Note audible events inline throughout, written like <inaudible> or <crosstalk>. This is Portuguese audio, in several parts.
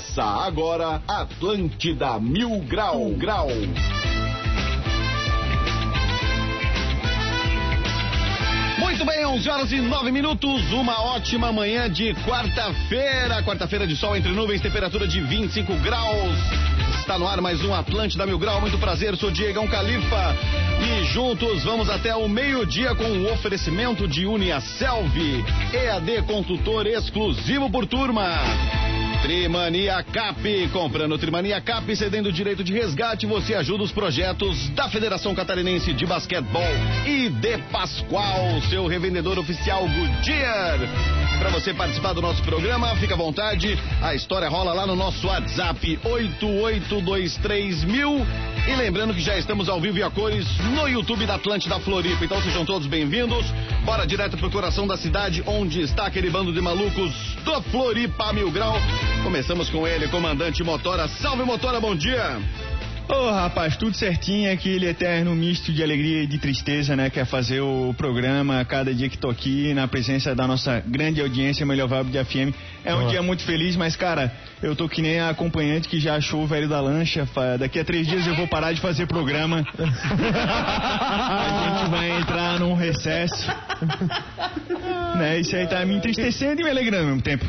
Começa agora Atlântida Mil Grau Grau. Muito bem, 11 horas e 9 minutos, uma ótima manhã de quarta-feira. Quarta-feira de sol entre nuvens, temperatura de 25 graus. Está no ar mais um Atlântida Mil Grau. Muito prazer, sou Diegão Califa. E juntos vamos até o meio-dia com o oferecimento de Uniaselv, EAD consultor exclusivo por turma. Trimania Cap. Comprando Trimania Cap, cedendo direito de resgate, você ajuda os projetos da Federação Catarinense de Basquetebol e de Pascoal, seu revendedor oficial Goodyear. Para você participar do nosso programa, fica à vontade. A história rola lá no nosso WhatsApp 8823000. E lembrando que já estamos ao vivo e a cores no YouTube da Atlântida Floripa. Então sejam todos bem-vindos. Bora direto pro coração da cidade, onde está aquele bando de malucos do Floripa Mil Grau. Começamos com ele, comandante Motora. Salve Motora, bom dia! Ô oh, rapaz, tudo certinho, aquele eterno misto de alegria e de tristeza, né? Quer fazer o programa cada dia que tô aqui, na presença da nossa grande audiência, Melhor Vibe de FM. É um oh. dia muito feliz, mas cara, eu tô que nem a acompanhante que já achou o velho da lancha. Daqui a três dias eu vou parar de fazer programa. <laughs> a gente vai entrar num recesso. <laughs> né? Isso aí tá me entristecendo e me alegrando ao mesmo tempo.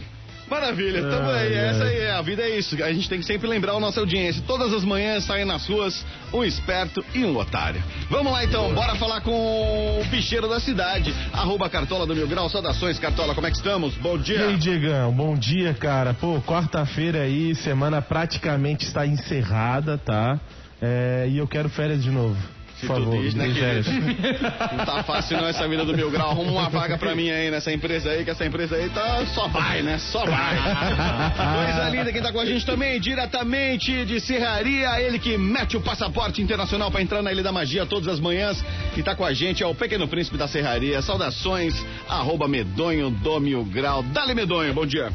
Maravilha, tamo ah, aí, essa aí é, a vida é isso. A gente tem que sempre lembrar a nossa audiência. Todas as manhãs saem nas ruas um esperto e um otário. Vamos lá então, bora falar com o bicheiro da cidade. Arroba Cartola do Mil Grau. Saudações, Cartola, como é que estamos? Bom dia. E aí, Diegão, bom dia, cara. Pô, quarta-feira aí, semana praticamente está encerrada, tá? É, e eu quero férias de novo. Se Por favor, diz, né, que não tá fácil não essa vida do Mil Grau. Arruma uma vaga pra mim aí nessa empresa aí, que essa empresa aí tá só vai, né? Só vai. <laughs> Coisa linda, quem tá com a gente também, diretamente de Serraria, ele que mete o passaporte internacional pra entrar na Ilha da Magia todas as manhãs e tá com a gente, é o Pequeno Príncipe da Serraria. Saudações, arroba medonho do Mil Grau. Dale Medonho, bom dia.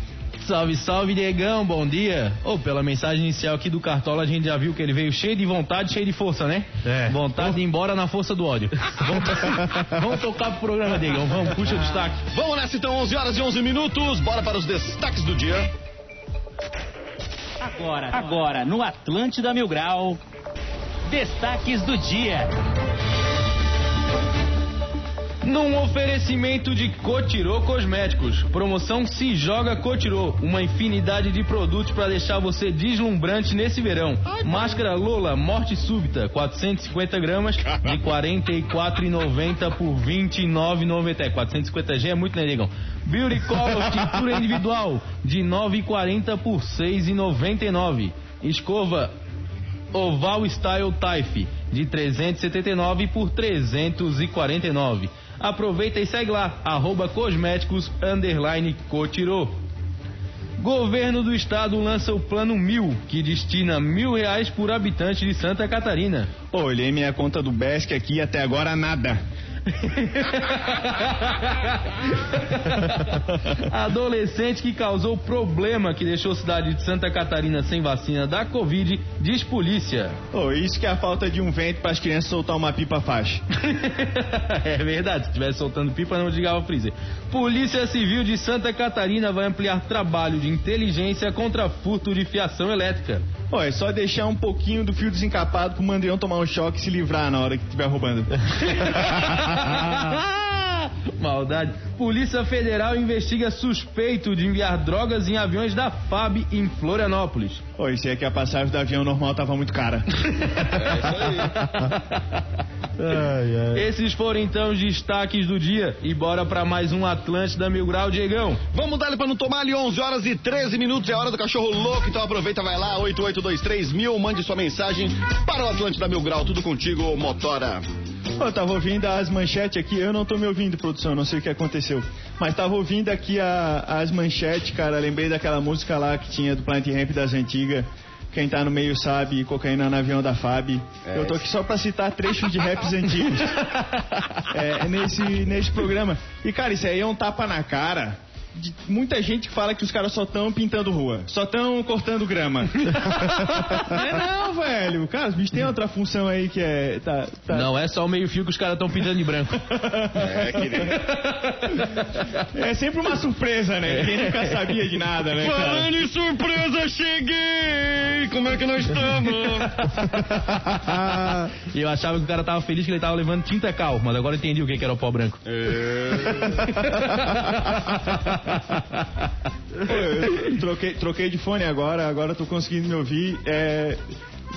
Salve, salve, Diegão, bom dia. Ô, oh, pela mensagem inicial aqui do Cartola, a gente já viu que ele veio cheio de vontade, cheio de força, né? É. Vontade oh. de ir embora na força do ódio. <laughs> vamos, vamos tocar pro programa, Diegão, vamos, puxa o destaque. Vamos nessa então, 11 horas e 11 minutos, bora para os destaques do dia. Agora, agora, no Atlântida Mil Grau, destaques do dia. Num oferecimento de Cotirô Cosméticos. Promoção Se Joga Cotirô. Uma infinidade de produtos para deixar você deslumbrante nesse verão. Máscara Lola Morte Súbita, 450 gramas, de R$ 44,90 por R$ 29,90. 450G é muito, né, negão? Beauty Color <laughs> Tintura Individual, de R$ 9,40 por R$ 6,99. Escova Oval Style Type, de 379 por 349. Aproveita e segue lá, arroba cosméticos, Cotirô. Governo do Estado lança o Plano Mil, que destina mil reais por habitante de Santa Catarina. Olhei minha conta do BESC aqui até agora nada. <laughs> Adolescente que causou problema que deixou a cidade de Santa Catarina sem vacina da Covid, diz polícia. Oh, isso que é a falta de um vento para as crianças soltar uma pipa faixa. <laughs> é verdade, se estivesse soltando pipa não ligava o freezer. Polícia Civil de Santa Catarina vai ampliar trabalho de inteligência contra furto de fiação elétrica. Pô, é só deixar um pouquinho do fio desencapado pro mandrião tomar um choque e se livrar na hora que estiver roubando. <laughs> <laughs> Maldade. Polícia Federal investiga suspeito de enviar drogas em aviões da FAB em Florianópolis. Oi, isso é que a passagem do avião normal tava muito cara. é isso aí. Ai, ai. Esses foram então os destaques do dia. E bora para mais um Atlântida Mil Grau, Diegão. Vamos dar para não tomar ali 11 horas e 13 minutos. É hora do cachorro louco. Então aproveita, vai lá, 8823 mil. Mande sua mensagem para o Atlântida Mil Grau. Tudo contigo, Motora. Eu tava ouvindo as manchetes aqui, eu não tô me ouvindo, produção, não sei o que aconteceu. Mas tava ouvindo aqui a, as manchetes, cara. Lembrei daquela música lá que tinha do Planet Ramp das antigas. Quem tá no meio sabe, cocaína no avião da FAB. É. Eu tô aqui só pra citar trechos de raps antigos. <laughs> é, nesse, nesse programa. E, cara, isso aí é um tapa na cara de muita gente que fala que os caras só estão pintando rua, só estão cortando grama. <laughs> não é não, velho. Cara, os bichos têm outra função aí que é. Tá, tá- Não é só o meio-fio que os caras estão pintando de branco. É, querido. É sempre uma surpresa, né? Quem nunca sabia de nada, né, cara? Falando em surpresa, cheguei! Como é que nós estamos? E <laughs> eu achava que o cara tava feliz que ele tava levando tinta cal, mas agora eu entendi o que que era o pó branco. <laughs> <laughs> Troquei, troquei de fone agora, agora tô conseguindo me ouvir. É,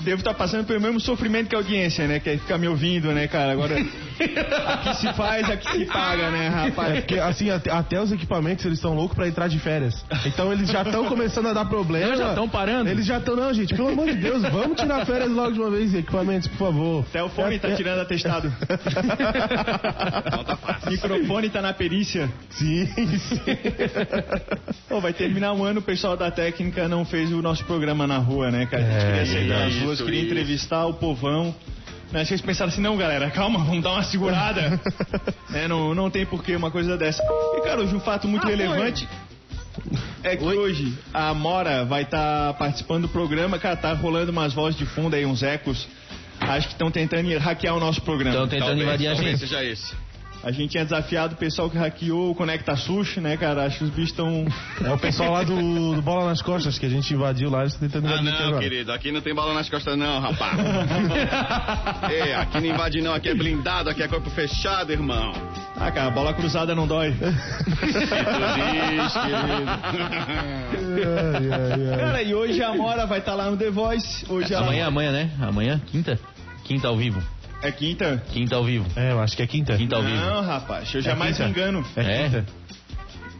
devo estar passando pelo mesmo sofrimento que a audiência, né? Que é ficar me ouvindo, né, cara? Agora, aqui se faz, aqui se paga, né, É rapaz? porque, assim, até, até os equipamentos, eles estão loucos pra entrar de férias. Então eles já estão começando a dar problema. Não, já tão parando? Eles já estão, não, gente, pelo amor de Deus, vamos tirar férias logo de uma vez, equipamentos, por favor. Até o fone tá É- tirando atestado. <laughs> Microfone tá na perícia. Sim, sim. Pô, vai terminar um ano, o pessoal da técnica não fez o nosso programa na rua, né, cara? A gente É, queria ruas, queria isso. entrevistar o povão. Né, Vocês pensaram assim, não, galera, calma, <laughs> vamos dar uma segurada. <laughs> né, não, não tem porquê uma coisa dessa. E, cara, hoje um fato muito relevante é que hoje a Amora vai estar participando do programa. Cara, tá rolando umas vozes de fundo aí, uns ecos. Acho que estão tentando hackear o nosso programa. Estão tentando invadir a talvez gente. seja esse. A gente tinha desafiado o pessoal que hackeou o Conecta Sushi, né, cara? Acho que os bichos estão. É o pessoal lá do, do Bola nas Costas que a gente invadiu lá, eles estão tentando Ah, invadir não, agora. querido, aqui não tem bala nas costas, não, rapaz. <laughs> é, aqui não invade, não, aqui é blindado, aqui é corpo fechado, irmão. Ah, cara, bola cruzada não dói. Tu diz, querido. Ai, ai, ai. Cara, e hoje a Amora vai estar lá no The Voice. Hoje ela... Amanhã, amanhã, né? Amanhã, quinta? Quinta ao vivo. É quinta? Quinta ao vivo. É, eu acho que é quinta. Quinta ao vivo. Não, rapaz, eu jamais quinta. me engano. É É? quinta.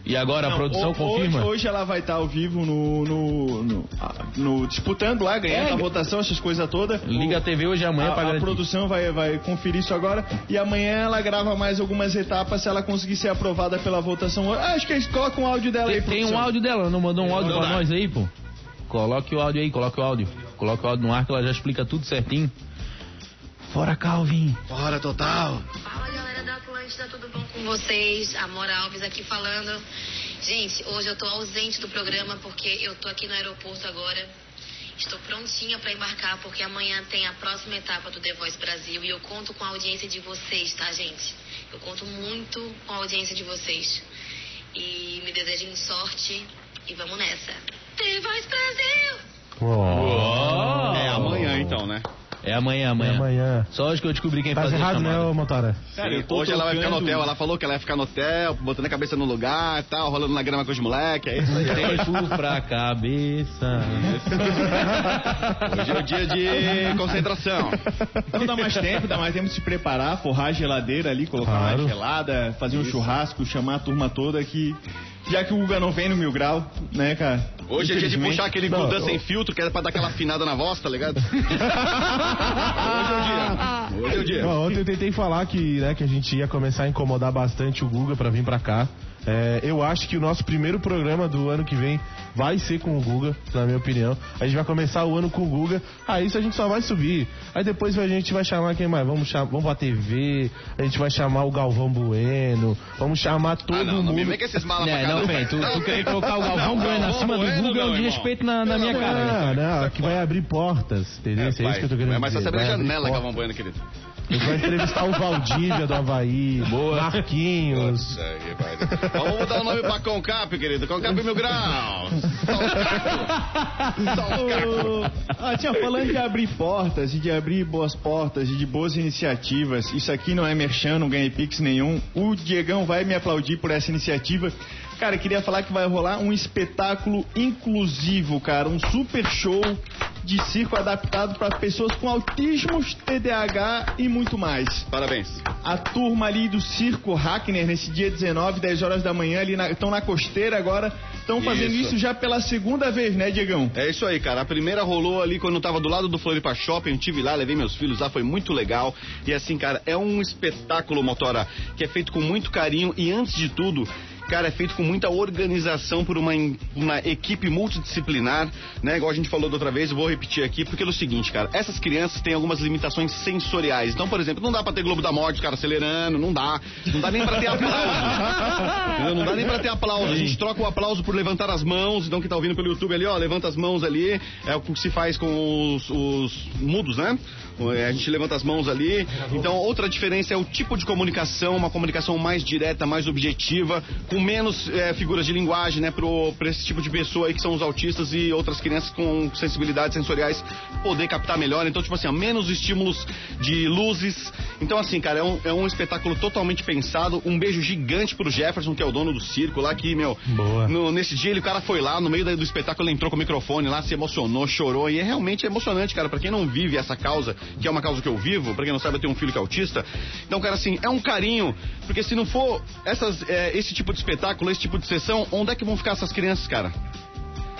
E agora a Não, produção ho- confirma? Hoje, hoje ela vai estar ao vivo no, no, no, no- disputando lá, ganhando É, a votação, essas coisas todas. Liga a TV hoje e amanhã a, pra a garantir. produção vai, vai conferir isso agora e amanhã ela grava mais algumas etapas se ela conseguir ser aprovada pela votação. Ah, acho que eles colocam um áudio dela aí, Tem, tem um produção. áudio dela, ela não mandou um áudio dá. nós aí, pô? Coloque o áudio aí, coloque o áudio. Coloque o áudio no ar que ela já explica tudo certinho. Fora Calvin. Bora, total. Fala galera da Atlântida, tudo bom com vocês? Amora Alves aqui falando. Gente, hoje eu tô ausente do programa porque eu tô aqui no aeroporto agora. Estou prontinha para embarcar porque amanhã tem a próxima etapa do The Voice Brasil e eu conto com a audiência de vocês, tá, gente? Eu conto muito com a audiência de vocês. E me desejem sorte e vamos nessa. The Voice Brasil! Oh. É amanhã, então, né? É amanhã, É amanhã. amanhã. Só hoje que eu descobri quem Tá fazia a errado, né, ô Motora? Cara, Sim, hoje ela vai ficar no hotel, ela falou que ela ia ficar no hotel, botando a cabeça no lugar e tal, rolando na grama com os moleques, é isso aí. Tempo pra cabeça. <laughs> Hoje é o dia de concentração. Então dá mais tempo, dá mais tempo de se preparar, forrar a geladeira ali, colocar Claro. uma gelada, fazer um churrasco, chamar a turma toda que. Já que o Guga não vem no mil grau, né, cara? Hoje é dia de puxar aquele Gudan eu- sem filtro, que era pra dar aquela afinada na voz, tá ligado? <laughs> Hoje é o dia. Hoje é o dia. Ontem eu tentei falar que, né, que a gente ia começar a incomodar bastante o Guga pra vir pra cá. É, eu acho que o nosso primeiro programa do ano que vem vai ser com o Guga, na minha opinião. A gente vai começar o ano com o Guga, aí isso a gente só vai subir. Aí depois a gente vai chamar quem mais? Vamos, chamar, vamos pra TV, a gente vai chamar o Galvão Bueno, vamos chamar todo Ah, não, não me mundo. vem com esses malas É, cá. não, vem, tu, tu querer <laughs> colocar o Galvão Bueno acima do Google é um não, desrespeito na, na minha cara. Não, não, que vai abrir portas, entendeu? É, É, isso que eu tô querendo É mais só dizer. saber a vai abrir janela, portas. Galvão Bueno, querido. Vai entrevistar o Valdívia do Havaí, Marquinhos. Nossa, aí, vai. Vamos mudar o nome pra Concap, querido. Concap Mil Graus. Só os cacos. Os. Ah, tinha falando de abrir portas e de abrir boas portas e de boas iniciativas. Isso aqui não é merchan, não ganhei pix nenhum. O Diegão vai me aplaudir por essa iniciativa. Cara, queria falar que vai rolar um espetáculo inclusivo, cara, um super show de circo adaptado para pessoas com autismos, TDAH e muito mais. Parabéns. A turma ali do Circo Hackner, nesse dia 19, 10 horas da manhã, ali estão na, costeira agora. Estão fazendo Isso. isso já pela segunda vez, né, Diegão? É isso aí, cara. A primeira rolou ali quando eu tava do lado do Floripa Shopping. Eu tive lá, levei meus filhos lá, foi muito legal. E assim, cara, é um espetáculo, Motora, que é feito com muito carinho. E antes de tudo, cara, é feito com muita organização por uma, uma equipe multidisciplinar, né? Igual a gente falou da outra vez, eu vou repetir aqui, porque é o seguinte, cara, essas crianças têm algumas limitações sensoriais. Então, por exemplo, não dá pra ter Globo da Morte, cara, acelerando, não dá. Não dá nem pra ter <laughs> aplauso. Entendeu? Não dá nem pra ter aplauso. A gente troca o aplauso por levantar as mãos. Então, quem tá ouvindo pelo YouTube ali, ó, levanta as mãos ali. É o que se faz com os, os mudos, né? É, A gente levanta as mãos ali. Então, outra diferença é o tipo de comunicação, uma comunicação mais direta, mais objetiva, com menos é, figuras de linguagem, né, pro, pra esse tipo de pessoa aí que são os autistas e outras crianças com sensibilidades sensoriais poder captar melhor. Então, tipo assim, ó, menos estímulos de luzes. Então, assim, cara, é um, é um espetáculo totalmente pensado. Um beijo gigante pro Jefferson, que é o dono do circo lá, que, meu, Boa. no- nesse dia ele, o cara foi lá, no meio do espetáculo, ele entrou com o microfone lá, se emocionou, chorou. E é realmente emocionante, cara. Pra quem não vive essa causa, que é uma causa que eu vivo, pra quem não sabe, eu tenho um filho que é autista. Então, cara, assim, é um carinho. Porque se não for essas, é, esse tipo de espetáculo, esse tipo de sessão, onde é que vão ficar essas crianças, cara?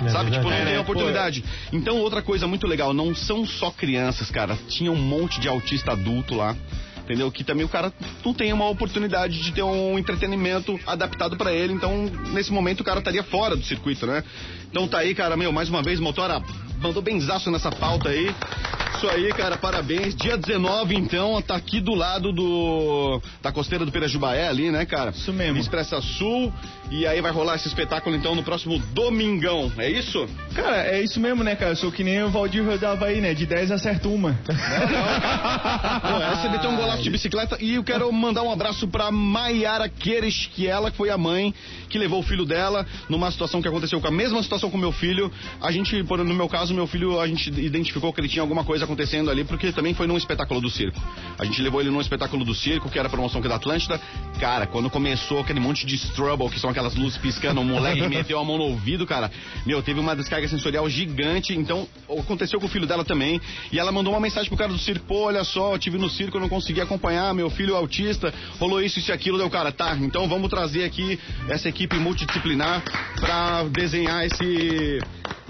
É Sabe, tipo, não tem É, oportunidade. Então, outra coisa muito legal, não são só crianças, cara. Tinha um monte de autista adulto lá. Entendeu? Que também o cara não tem uma oportunidade de ter um entretenimento adaptado pra ele. Então, nesse momento, o cara estaria fora do circuito, né? Então tá aí, cara, meu, mais uma vez, Motora mandou benzaço nessa pauta aí. Isso aí, cara, parabéns. Dia 19, então, tá aqui do lado do da costeira do Pirajubaé ali, né, cara? Isso mesmo. Expressa Sul. E aí vai rolar esse espetáculo, então, no próximo domingão. É isso? Cara, é isso mesmo, né, cara? Eu sou que nem o Valdir rodava aí, né? De 10 acerta uma. Pô, ela você meteu um golaço de bicicleta e eu quero mandar um abraço pra Maiara Queires, que ela que foi a mãe que levou o filho dela numa situação que aconteceu com a mesma situação com meu filho. A gente, no meu caso, meu filho, a gente identificou que ele tinha alguma coisa acontecendo ali, porque também foi num espetáculo do circo. A gente levou ele num espetáculo do circo, que era a promoção que é da Atlântida. Cara, quando começou aquele monte de strubble, que são aquelas luzes piscando, o moleque <laughs> meteu a mão no ouvido, cara. Meu, teve uma descarga sensorial gigante, então aconteceu com o filho dela também. E ela mandou uma mensagem pro cara do circo, pô, olha só, eu tive no circo, eu não consegui acompanhar, meu filho é autista, rolou isso, isso e aquilo, deu cara, tá, então vamos trazer aqui essa equipe multidisciplinar pra desenhar esse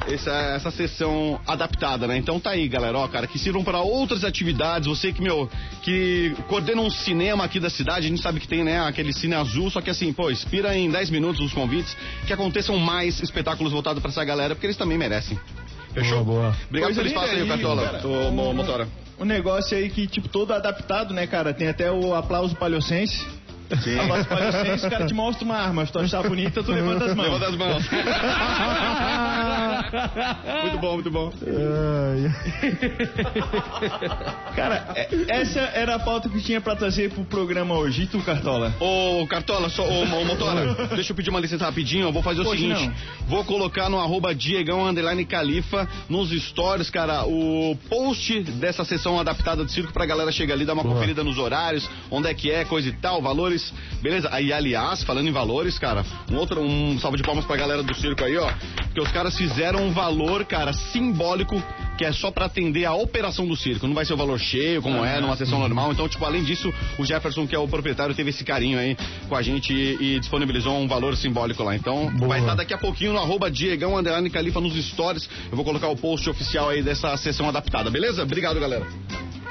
essa, essa sessão adaptada, né? Então tá aí, galera, ó, cara, que sirvam para outras atividades. Você que, meu, que coordena um cinema aqui da cidade, a gente sabe que tem, né, aquele cine azul, só que assim, pô, inspira em 10 minutos os convites, que aconteçam mais espetáculos voltados pra essa galera, porque eles também merecem. Fechou? Boa, boa. Obrigado pelo espaço aí, linda Cartola, cara. ô, mo- motora. Um negócio aí que, tipo, todo adaptado, né, cara? Tem até o aplauso palhocense. Sim. Aplauso palhocense, o cara te mostra uma arma. Se tu achar bonita, tu levanta as mãos. Levanta as mãos. <laughs> muito bom, muito bom. <laughs> Cara, é- essa era a pauta que tinha pra trazer pro programa hoje. E tu, Cartola? Ô, Cartola, só, ô, ô, Motora, deixa eu pedir uma licença rapidinho. Eu vou fazer o Pois seguinte: não. vou colocar no arroba Diegão Underline Califa nos stories, cara, o post dessa sessão adaptada do circo pra galera chegar ali, dar uma Boa. conferida nos horários, onde é que é, coisa e tal, valores, beleza? Aí, aliás, falando em valores, cara, um outro, um salve de palmas pra galera do circo aí, ó, porque os caras fizeram um valor, cara, simbólico, que é só pra atender a operação do circo. Não vai ser o valor cheio, como é, numa sessão normal. Então, tipo, além disso, o Jefferson, que é o proprietário, teve esse carinho aí com a gente e, e disponibilizou um valor simbólico lá. Então, Boa. vai estar daqui a pouquinho no arroba Diegão Underline Califa nos stories. Eu vou colocar o post oficial aí dessa sessão adaptada, beleza? Obrigado, galera.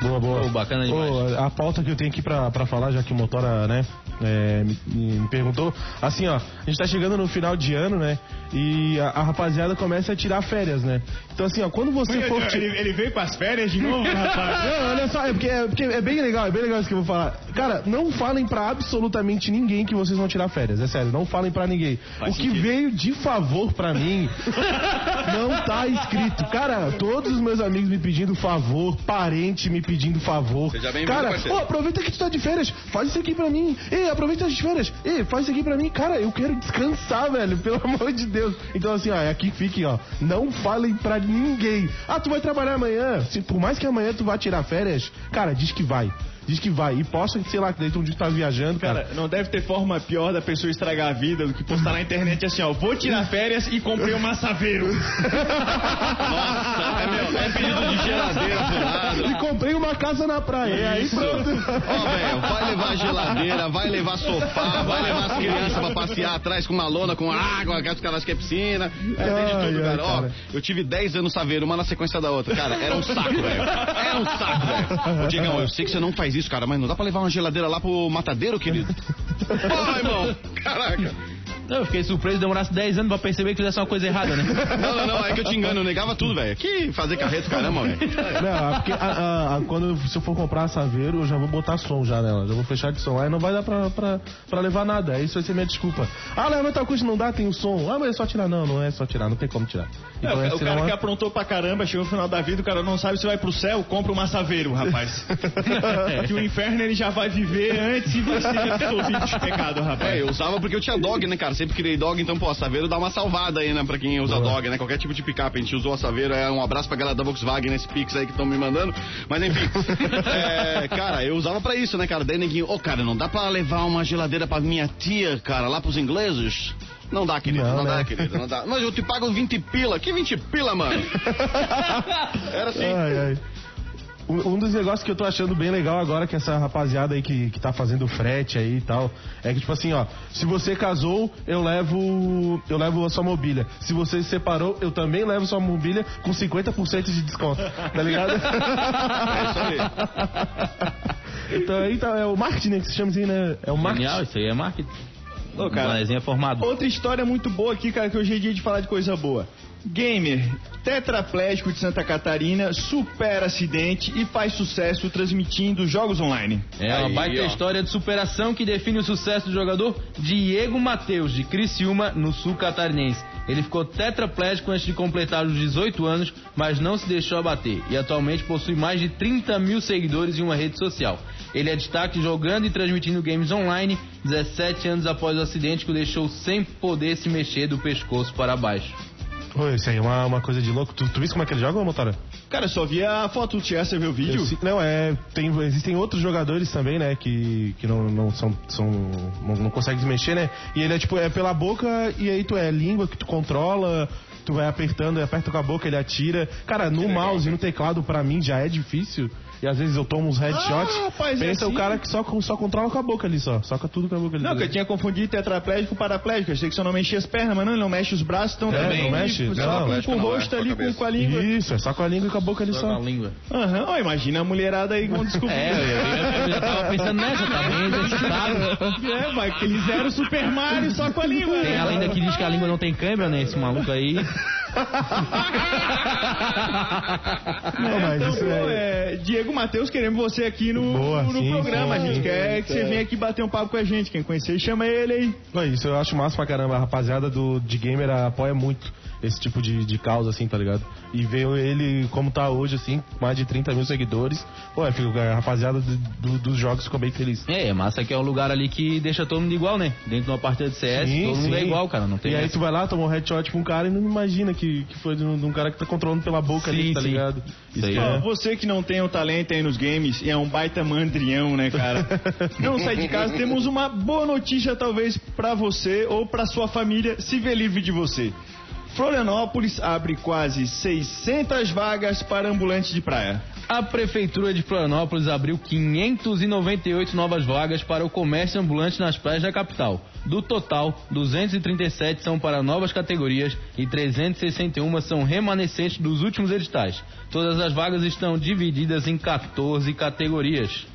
Boa, boa. Pô, bacana demais. Ô, a pauta que eu tenho aqui pra, pra falar, já que o Motora, né, é, me, me perguntou. Assim, ó, a gente tá chegando no final de ano, né? E a, a rapaziada começa a tirar férias, né? Então, assim, ó, quando você for. Ele, ele veio pras férias de novo, rapaz? <laughs> Não, olha só, é porque, é porque é bem legal, é bem legal isso que eu vou falar. Cara, não falem pra absolutamente ninguém que vocês vão tirar férias, é sério, não falem pra ninguém. Faz o que sentido. veio de favor pra mim <laughs> não tá escrito. Cara, todos os meus amigos me pedindo favor, parente me pedindo favor. Seja bem-vindo, Cara, aproveita que tu tá de férias, faz isso aqui pra mim. Ei, aproveita as férias. Ei, faz isso aqui pra mim. Cara, eu quero descansar, velho, pelo <laughs> amor de Deus. Então, assim, ó, é aqui que fiquem, ó. Não falem pra ninguém. Ah, tu vai trabalhar amanhã. Se, por mais que amanhã tu vá tirar férias, cara, diz que vai. Diz que vai. E posta, sei lá, que dia tu tá viajando, cara. Cara, não deve ter forma pior da pessoa estragar a vida do que postar na internet assim, ó. Vou tirar férias e comprei um massaveiro. <laughs> Nossa, é, meu, é pedido de geladeira pro lado. E comprei uma casa na praia. E aí pronto. Ó, velho, vai levar geladeira, vai levar sofá, vai levar as crianças pra passear atrás com uma lona, com água, que os caras que é piscina. É, tem de tudo, ai, cara. Ó, cara. eu tive 10 anos saveiro, uma na sequência da outra. Cara, era um saco, velho. Era um saco, velho. Ô, Diegão, eu sei que você não faz isso, cara, mas não dá pra levar uma geladeira lá pro matadeiro, querido? <laughs> Pô, irmão, caraca. Eu fiquei surpreso, demorasse 10 anos pra perceber que fizesse uma coisa errada, né? Não, <laughs> não, não, é que eu te engano, eu negava tudo, velho. Que fazer carreto, caramba, velho. Não, é porque a- a- a- quando se eu for comprar a Saveiro, eu já vou botar som já nela. Já vou fechar de som e não vai dar pra, pra, pra levar nada. Aí Isso vai ser minha desculpa. Ah, Léo, tal custo não dá, tem o som. Ah, mas é só tirar. Não, não é só tirar, não tem como tirar. É, Então, o, essa o cara é uma- que aprontou pra caramba, chegou no final da vida, o cara não sabe se vai pro céu, compra uma saveiro, rapaz. <laughs> que o inferno ele já vai viver antes e vai ser absolvido de <laughs> pecado, rapaz. É, eu usava porque eu tinha dog, né, cara? Sempre criei dog, então, pô, a Saveiro dá uma salvada aí, né, pra quem usa dog, né? Qualquer tipo de picape, a gente usou a Saveiro. É um abraço pra galera da Volkswagen nesse Pix aí que estão me mandando. Mas enfim, <laughs> é, cara, eu usava pra isso, né, cara? Daí neguinho, ô, cara, não dá pra levar uma geladeira pra minha tia, cara, lá pros ingleses? Não dá, querido, não, Não, dá, né? querido, não dá. Mas eu te pago 20 pila. Que 20 pila, mano? <laughs> Era assim. Ai, ai. Um um dos negócios que eu tô achando bem legal agora que essa rapaziada aí que, que tá fazendo frete aí e tal, é que tipo assim, ó, se você casou, eu levo eu levo a sua mobília. Se você se separou, eu também levo sua mobília com 50% de desconto. Tá ligado? É isso aí. Então aí tá, é o marketing né, que se chama assim, né? É o marketing. Genial, isso aí é marketing. Ô, cara. É formado. Outra história muito boa aqui, cara, que hoje é dia de falar de coisa boa. Gamer, tetraplégico de Santa Catarina, supera acidente e faz sucesso transmitindo jogos online. É uma Aí, baita ó. história de superação que define o sucesso do jogador Diego Matheus, de Criciúma, no sul catarinense. Ele ficou tetraplégico antes de completar os 18 anos, mas não se deixou abater e atualmente possui mais de 30 mil seguidores em uma rede social. Ele é destaque jogando e transmitindo games online 17 anos após o acidente que o deixou sem poder se mexer do pescoço para baixo. Ô, isso aí é uma, uma coisa de louco. Tu, tu viste como é que ele joga, Motora? Cara, eu só vi a foto, tu chegasse a ver o vídeo? Eu não, é. Tem, existem outros jogadores também, né? Que, que não, não são. são não, não conseguem se mexer, né? E ele é tipo, é pela boca e aí tu é língua que tu controla. Tu vai apertando, aperta com a boca, ele atira. Cara, no mouse e no teclado, pra mim, já é difícil. E às vezes eu tomo uns headshots. Ah, rapaz, é pensa assim? o cara que só, só controla com a boca ali só. Soca tudo com a boca ali. Não, que eu tinha confundido tetraplégico com paraplégico. Eu achei que só não mexia as pernas, mas não, ele não mexe os braços, então É, também. não mexe? Só Não, com- com o é, rosto com ali, com, com a língua. Isso, é só com a língua e com a boca ali Só só. com a língua. Aham, ó, imagina a mulherada aí vão descobrir. <laughs> É, eu, eu já tava pensando nessa, tá bem. <laughs> É, que eles eram Super Mario só com a língua. Tem a lenda que diz que a língua não tem câimbra, né? Esse maluco aí. <laughs> Não, mas Então, isso pô, é. Diego Matheus, queremos você aqui no, Boa, no sim, programa. sim, a gente quer que você venha aqui bater um papo com a gente. Quem conhecer, chama ele aí. Não, isso eu acho massa pra caramba. A rapaziada do, de gamer apoia muito esse tipo de, de causa, assim, tá ligado? E ver ele como tá hoje, assim, mais de 30 mil seguidores. Pô, é, fica- a rapaziada do- do- dos jogos ficou bem feliz. É, é massa que é um lugar ali que deixa todo mundo igual, né? Dentro de uma partida de CS, Sim, todo mundo é sim. igual, cara. Não tem E aí tu vai lá, toma um headshot pra um cara e não imagina que, que foi de um, de um cara que tá controlando pela boca ali, Sim, tá sim. ligado? Isso aí Ó, é- você que não tem o talento aí nos games e é um baita mandrião, né, cara? <laughs> não sai de casa, temos uma boa notícia talvez pra você ou pra sua família se ver livre de você. Florianópolis abre quase 600 vagas para ambulantes de praia. A Prefeitura de Florianópolis abriu 598 novas vagas para o comércio ambulante nas praias da capital. Do total, 237 são para novas categorias e 361 são remanescentes dos últimos editais. Todas as vagas estão divididas em 14 categorias.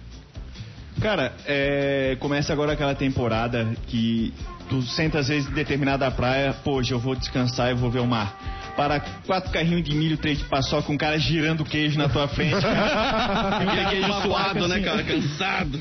Cara, é, começa agora aquela temporada que tu senta às vezes em determinada praia, pô, hoje eu vou descansar e vou ver o mar. Para quatro carrinhos de milho, três de paçoca, um cara girando queijo na tua frente. cara. <laughs> Queijo suado, né, assim, cara? Cansado.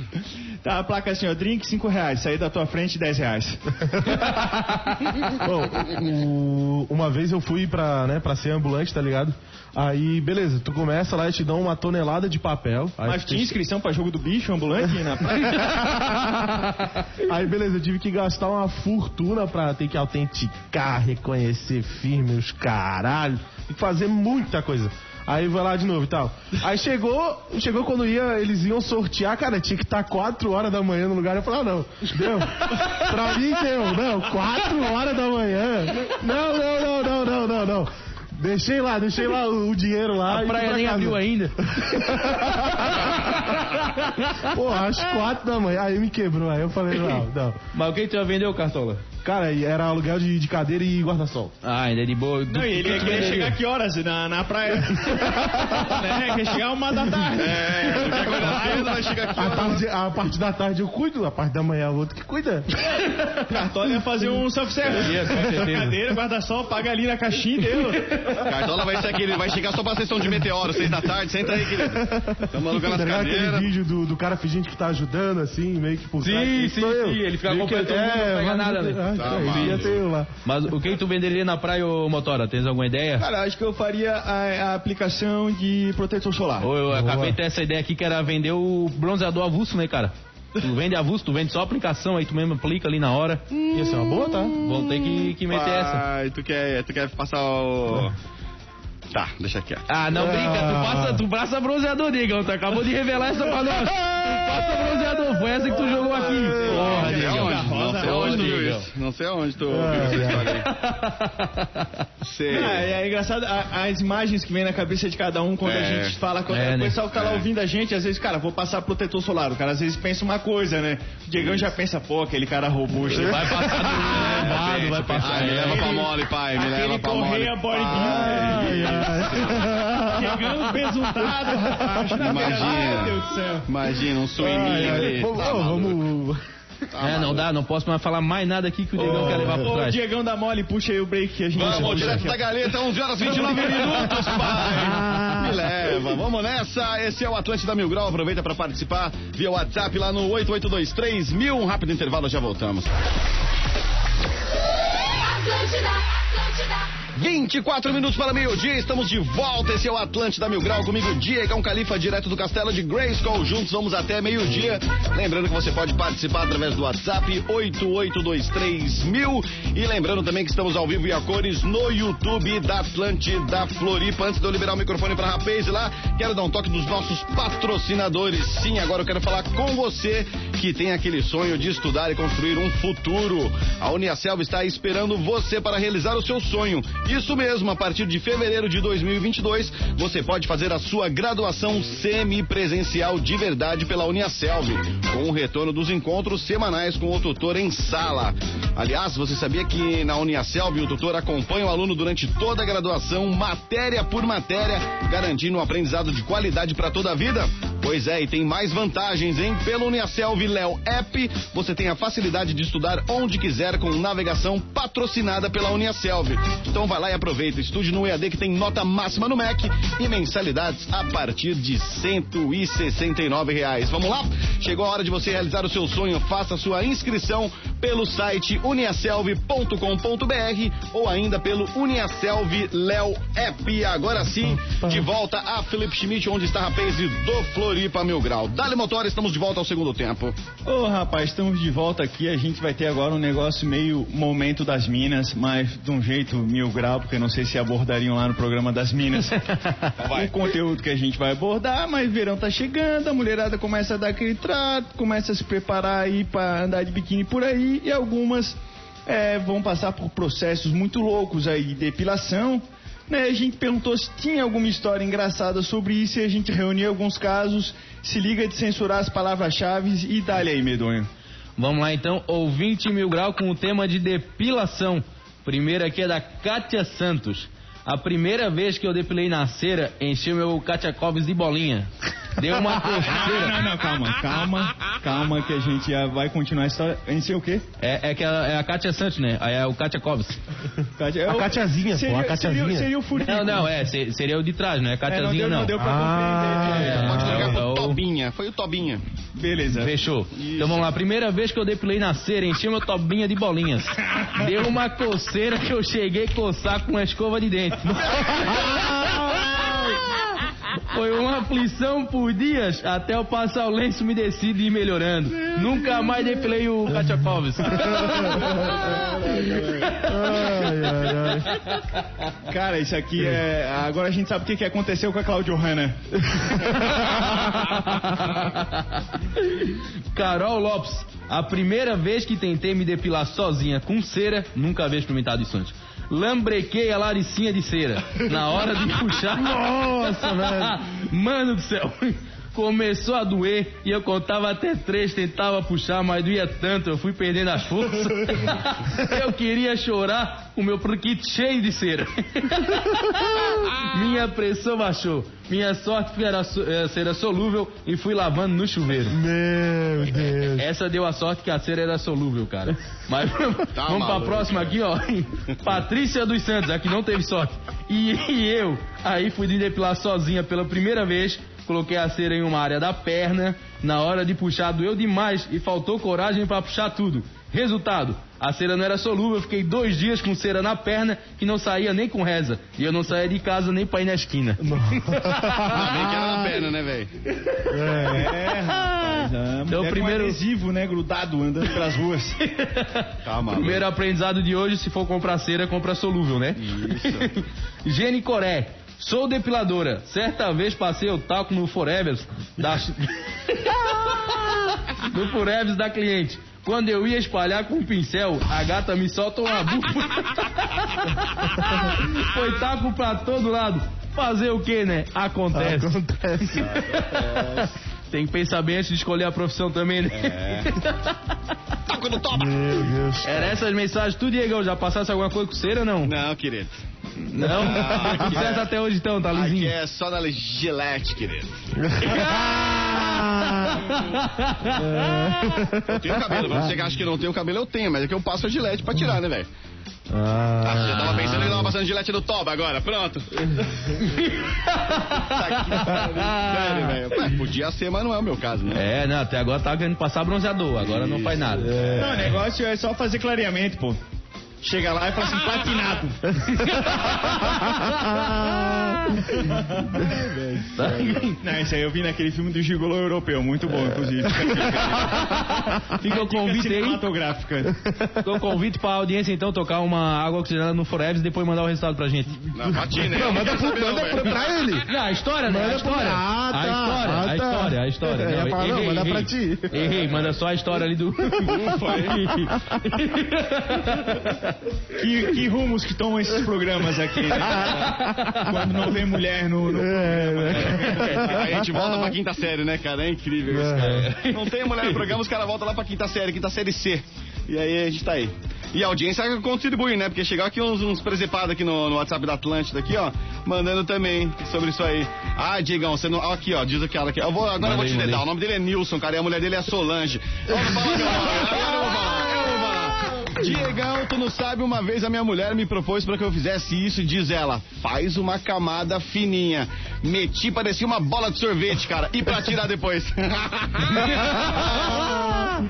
Tá a placa assim, ó, drink 5 reais, sair da tua frente 10 reais. <laughs> Bom, o- uma vez eu fui pra, né, pra ser ambulante, tá ligado? Aí, beleza, tu começa lá e te dão uma tonelada de papel. Mas tinha inscrição pra jogo do bicho ambulante na praia? <laughs> Aí, beleza, eu tive que gastar uma fortuna pra ter que autenticar, reconhecer firme os caralho e fazer muita coisa. Aí vai lá de novo e tal. Aí chegou, chegou quando ia, eles iam sortear, cara, tinha que estar 4 horas da manhã no lugar. Eu falei, ah, não, deu. pra mim deu, não, 4 horas da manhã. Não, não, não, não, não, não, não. Deixei lá, deixei lá o, o dinheiro lá. A praia pra nem abriu ainda. <laughs> <laughs> Pô, às quatro da manhã. Aí me quebrou. Aí eu falei, não, não. Mas o que tu já vendeu, Cartola? Cara, era aluguel de, de cadeira e guarda-sol. Ah, ainda é de boa. Não, e ele ia querer chegar que horas na, na praia? né? <laughs> Quer chegar uma da tarde. É, segunda-feira vai chegar aqui. A, tarde, a parte da tarde eu cuido, a parte da manhã é o outro que cuida. Cartola ia fazer um self-service. Certeza. Cadeira, guarda-sol, paga ali na caixinha e deu. Cartola vai ser aquele, vai chegar só pra sessão de meteoro, seis da tarde, senta aí, querido. Tamo alugando as ligado aquele vídeo do, do cara fingindo que tá ajudando, assim, meio que por Sim, trás? sim, eu. sim, ele fica acompanhando todo mundo, não pega mas- nada, né? Ah, Tá, isso ter eu lá. Mas o que tu venderia na praia, ô Motora? Tens alguma ideia? Cara, acho que eu faria a, a aplicação de protetor solar. Ou eu acabei de ter essa ideia aqui que era vender o bronzeador avulso, né, cara? Tu vende avulso, tu vende só a aplicação, aí tu mesmo aplica ali na hora. Ia ser uma boa, tá? Vou ter que, que meter essa. Ai, tu quer, tu quer passar o... Tá, deixa quieto. Ah, não brinca, tu passa, tu passa bronzeador, Digão. Tu acabou de revelar essa pra nós. <laughs> Passa bronzeador, foi essa que tu jogou aqui. Porra, Não sei aonde, não sei aonde tu viu isso. Não sei aonde tu essa história aí. Sei. Ah, é, é engraçado a- as imagens que vem na cabeça de cada um quando É. a gente fala com É, o né? pessoal que tá lá É. ouvindo a gente, às vezes, cara, vou passar protetor solar. O cara às vezes pensa uma coisa, né? O Diegão já pensa, pô, aquele cara robusto. Ele vai passar do <laughs> lado, vai passar. Ai, me leva pra mole, pai, me Aquele leva pra mole. correia bodybuilder. <laughs> Besuntado, rapaz. Imagina. Meu Deus do céu. Imagina, um ai. ali. Vamos, Tá vamos. É, não dá, não posso mais falar mais nada aqui que o Digão quer levar por Ô, trás. Diegão da mole, puxa aí o break que a gente... Vamos puxa direto da galeta, 11 horas e 29 minutos, pai. Me leva, vamos nessa. Esse é o Atlântida Mil Grau. Aproveita para participar via WhatsApp lá no 8823 Um rápido intervalo, já voltamos. Atlântida, Atlântida. 24 minutos para meio-dia, estamos de volta. Esse é o Atlântida Mil Grau, comigo, Diegão Califa, direto do Castelo de Grayskull. Juntos vamos até meio-dia. Lembrando que você pode participar através do WhatsApp 8823mil. E lembrando também que estamos ao vivo e a cores no YouTube da Atlântida Floripa. Antes de eu liberar o microfone para Rapaz lá, quero dar um toque dos nossos patrocinadores. Sim, agora eu quero falar com você que tem aquele sonho de estudar e construir um futuro. A Uniaselv está esperando você para realizar o seu sonho. Isso mesmo, a partir de fevereiro de 2022, você pode fazer a sua graduação semipresencial de verdade pela Uniaselv, com o retorno dos encontros semanais com o tutor em sala. Aliás, você sabia que na Uniaselv o tutor acompanha o aluno durante toda a graduação, matéria por matéria, garantindo um aprendizado de qualidade para toda a vida? Pois é, e tem mais vantagens, hein? Pelo Uniaselv Léo App, você tem a facilidade de estudar onde quiser com navegação patrocinada pela Uniaselv. Então vai lá e aproveita. Estude no EAD que tem nota máxima no MEC e mensalidades a partir de 169 reais. Vamos lá? Chegou a hora de você realizar o seu sonho. Faça sua inscrição pelo site uniaselv.com.br ou ainda pelo Uniaselv Léo App. Agora sim, de volta a Felipe Schmidt, onde está a do Floripa Mil Grau. Dale Motor, estamos de volta ao segundo tempo. Ô rapaz, estamos de volta aqui. A gente vai ter agora um negócio meio momento das minas, mas de um jeito mil grau, porque eu não sei se abordariam lá no programa das minas. <laughs> O conteúdo que a gente vai abordar, mas verão tá chegando, a mulherada começa a dar aquele trato, começa a se preparar aí pra andar de biquíni por aí, e algumas é, vão passar por processos muito loucos aí de depilação. Né, a gente perguntou se tinha alguma história engraçada sobre isso e a gente reuniu alguns casos. Se liga de censurar as palavras-chave e dá-lhe aí, medonho. Vamos lá então, ouvinte mil grau com o tema de depilação. Primeiro aqui é da Kátia Santos. A primeira vez que eu depilei na cera, enchi meu Katiakovs de bolinha. Deu uma <laughs> Não, coceira. não, não, calma, calma, calma, que a gente já vai continuar a história. A gente sei o quê? É, é que a, é a Kátia Santos, né? Aí é o. Kátia, A eu- Catiazinha, pô, seria, a Catiazinha. Seria, seria o furinho. Não, não, é, se- seria o de trás, não é É, não, Katiazinha deu, não. não deu pra Ah, compreender. é. Pode ligar é pro Tobinha. Foi o Tobinha. Beleza. Fechou. Então vamos lá, primeira vez que eu depilei na cera, enchi meu tobinha de bolinhas. <laughs> Deu uma coceira que eu cheguei a coçar com uma escova de dente. <laughs> Foi uma <laughs> aflição por dias até eu passar o lenço umedecido e ir melhorando. Nunca mais depilei o Kachakovs. <laughs> Cara, isso aqui é. Agora a gente sabe o que, que aconteceu com a Claudio Hanna. <laughs> Carol Lopes, a primeira vez que tentei me depilar sozinha com cera, nunca havia experimentado isso antes. Lambrequei a laricinha de cera. Na hora de puxar. <laughs> Nossa, velho. Mano do céu. Começou a doer e eu contava até três, tentava puxar, mas doía tanto, eu fui perdendo as forças. <laughs> eu queria chorar, o meu kit cheio de cera. <laughs> Minha pressão baixou. Minha sorte foi era so- eh, cera solúvel e fui lavando no chuveiro. Meu Deus. Essa deu a sorte que a cera era solúvel, cara. Mas vamos pra maluco. próxima aqui, ó. Patrícia dos Santos, aqui não teve sorte. E, e eu, aí fui de depilar sozinha pela primeira vez. Coloquei a cera em uma área da perna. Na hora de puxar, doeu demais e faltou coragem pra puxar tudo. Resultado, a cera não era solúvel, eu fiquei dois dias com cera na perna que não saía nem com reza. E eu não saía de casa nem pra ir na esquina. Bem <laughs> que era na perna, né, velho? É, rapaz. A Então, mulher primeiro- com adesivo, né, grudado, andando pelas ruas. <laughs> Tá maluco. Primeiro aprendizado de hoje, se for comprar cera, compra solúvel, né? Isso. <laughs> Gene Coré. Sou depiladora. Certa vez passei o talco no Forevers da... <laughs> no Forevers da cliente. Quando eu ia espalhar com um pincel, a gata me solta uma bufa. <laughs> Foi taco pra todo lado. Fazer o que, né? Acontece. Acontece. <laughs> Tem que pensar bem antes de escolher a profissão também, né? Taco no toba! Meu Deus. Era essas mensagens, tu, Diegão, já passasse alguma coisa com cera ou não? Não, querido. Não? Ah, Tudo certo é. até hoje então, tá Aqui lisinho? é só na gilete, querido. Eu tenho cabelo, pra você que acha que não tenho cabelo, eu tenho, mas é que eu passo a gilete pra tirar, né, velho? Ah, Ah, já tava pensando em dar uma passando gilete do Toba agora, pronto. <laughs> Tá pariu, Sério, velho. Ué, Podia ser, mas não é o meu caso, né? É, não, até agora tava querendo passar bronzeador, agora não faz nada. Não, o negócio é só fazer clareamento, pô. Chega lá e fala assim, platinado. <laughs> Não, isso aí eu vi naquele filme do Gigolo Europeu, muito bom, inclusive. Fica o convite aí, Cinematográfica. fica o convite pra audiência então tocar uma água oxigenada no Forever e depois mandar o resultado pra gente. Não, pra ti, né? Não, manda, pro, saber, manda não, pra, pra ele. Não, a história, né? A Manda pra- história. Ah, A tá. história, Ah, a tá. história, a história. Eu ia falar, não, manda pra ti. Errei, manda só a história ali do. <laughs> <laughs> <laughs> Que, que rumos que tomam esses programas aqui, né? <laughs> Quando não vem mulher no... no- É, né? Aí a gente volta pra quinta série, né, cara? É incrível isso, cara. Não tem mulher no programa, os caras voltam lá pra quinta série, quinta série C. E aí a gente tá aí. E a audiência contribui, né? Porque chegaram aqui uns, uns presepados aqui no, no WhatsApp da Atlântida aqui, ó, mandando também sobre isso aí. Ah, Diegão, você não. ó, Aqui, ó, diz aquela aqui. Eu vou, agora eu vou te dedar. mandei. O nome dele é Nilson, cara, e a mulher dele é Solange. Meu nome, eu não eu. Diegão, tu não sabe, uma vez a minha mulher me propôs pra que eu fizesse isso e diz ela, faz uma camada fininha. Meti, parecia uma bola de sorvete, cara, e pra tirar depois. <laughs>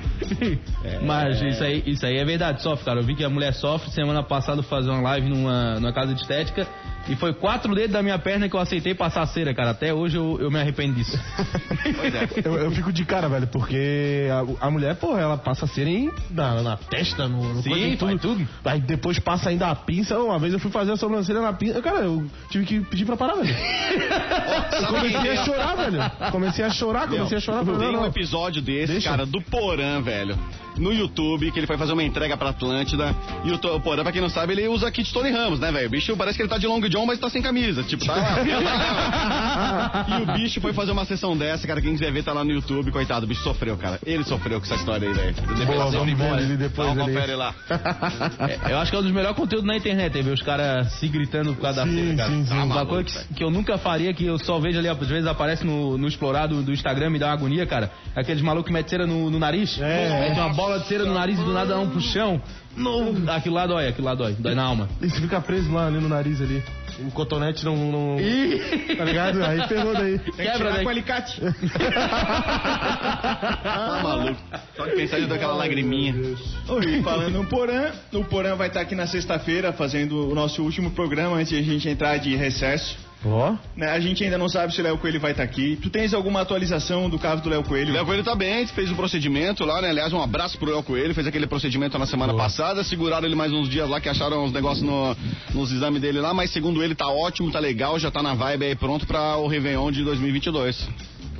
<laughs> Mas isso aí, isso aí é verdade, sofre, cara. Eu vi que a mulher sofre. Semana passada eu fui fazer uma live numa, numa casa de estética e foi quatro dedos da minha perna que eu aceitei passar cera, cara. Até hoje eu, eu me arrependo disso. <laughs> pois é. Eu, eu fico de cara, velho, porque a, a mulher, porra, ela passa cera em, na, na testa, no, no Sim, coisa, faz tudo. Aí depois passa ainda a pinça. Uma vez eu fui fazer a sobrancelha na pinça. Cara, eu tive que pedir pra parar, velho. <laughs> Eu comecei a chorar, velho. Comecei a chorar, comecei a chorar. Tem não, um episódio desse, Deixa. cara, do Porã, velho. No YouTube, que ele foi fazer uma entrega pra Atlântida. E o, Porã, pra quem não sabe, ele usa kit Tony Ramos, né, velho? O bicho parece que ele tá de long john, mas tá sem camisa. Tipo, tá lá. <laughs> e o bicho foi fazer uma sessão dessa, cara. Quem quiser ver, tá lá no YouTube. Coitado, o bicho sofreu, cara. Ele sofreu com essa história aí, velho. Boa, Depois vamos ver ele depois Dá uma ali. confere lá. <laughs> É, eu acho que é um dos melhores conteúdos na internet, é ver os caras se gritando por causa da Sim, cera, cara. sim, sim. Uma maluco, coisa que, que eu nunca faria, que eu só vejo ali, às vezes aparece no, no explorado do Instagram, me dá uma agonia, cara. Aqueles malucos que metem cera no, no nariz. É. Mete uma bola de cera no nariz e do nada dá um puxão. No, aquilo lá dói, aquilo lá dói. Dói na alma. E se fica preso lá ali no nariz ali. O cotonete não. não tá ligado? Aí ferrou daí. Tem que Quebra tirar daí. com alicate. Tá maluco. Só de pensar de dar aquela lagriminha. Oi, falando no Porã, o Porã vai estar aqui na sexta-feira fazendo o nosso último programa antes de a gente entrar de recesso. Ó. Né, A gente ainda não sabe se o Léo Coelho vai estar aqui. Tu tens alguma atualização do caso do Léo Coelho? Léo Coelho tá bem, fez um procedimento lá, né? Aliás, um abraço pro Léo Coelho, fez aquele procedimento na semana passada, seguraram ele mais uns dias lá, que acharam uns negócios no, nos exames dele lá, mas segundo ele tá ótimo, tá legal, já tá na vibe aí pronto pra o Réveillon de 2022.